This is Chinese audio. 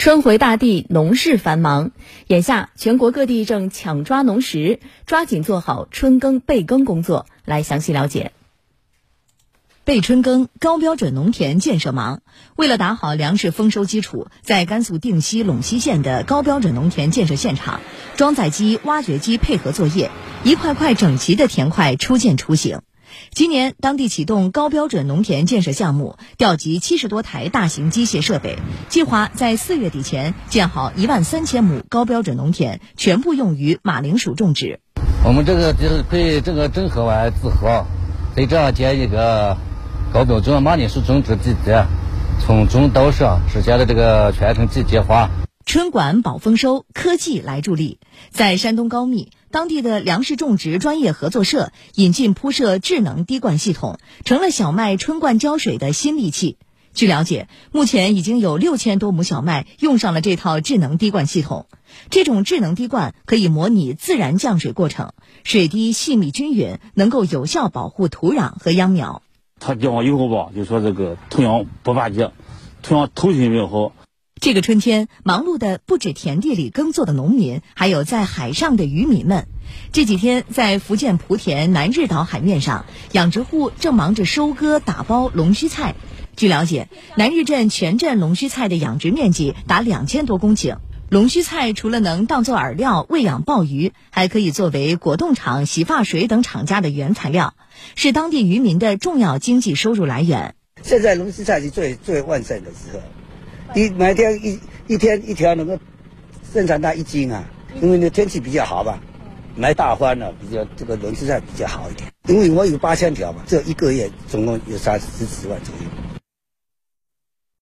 春回大地，农事繁忙。眼下，全国各地正抢抓农时，抓紧做好春耕备耕工作。来详细了解。备春耕，高标准农田建设忙。为了打好粮食丰收基础，在甘肃定西陇西县的高标准农田建设现场，装载机、挖掘机配合作业，一块块整齐的田块初见雏形。今年，当地启动高标准农田建设项目，调集七十多台大型机械设备，计划在四月底前建好一万三千亩高标准农田，全部用于马铃薯种植。我们这个就是可以这个整合完之后，可以这样建一个高标准马铃薯种植基地，从种到收实现了这个全程机械化。春管保丰收，科技来助力。在山东高密，当地的粮食种植专业合作社引进铺设智能滴灌系统，成了小麦春灌浇水的新利器。据了解，目前已经有六千多亩小麦用上了这套智能滴灌系统。这种智能滴灌可以模拟自然降水过程，水滴细密均匀，能够有效保护土壤和秧苗。他浇完以后吧，就说这个土壤不发结，土壤透性比较好。这个春天，忙碌的不止田地里耕作的农民，还有在海上的渔民们。这几天，在福建莆田南日岛海面上，养殖户正忙着收割、打包龙须菜。据了解，南日镇全镇龙须菜的养殖面积达两千多公顷。龙须菜除了能当做饵料喂养鲍鱼，还可以作为果冻厂、洗发水等厂家的原材料，是当地渔民的重要经济收入来源。现在龙须菜是最最旺盛的时候。一每天一一天一条能够生产到一斤啊，因为那天气比较好吧，买大欢了比较这个轮子上比较好一点。因为我有八千条嘛，这一个月总共有三十十万左右。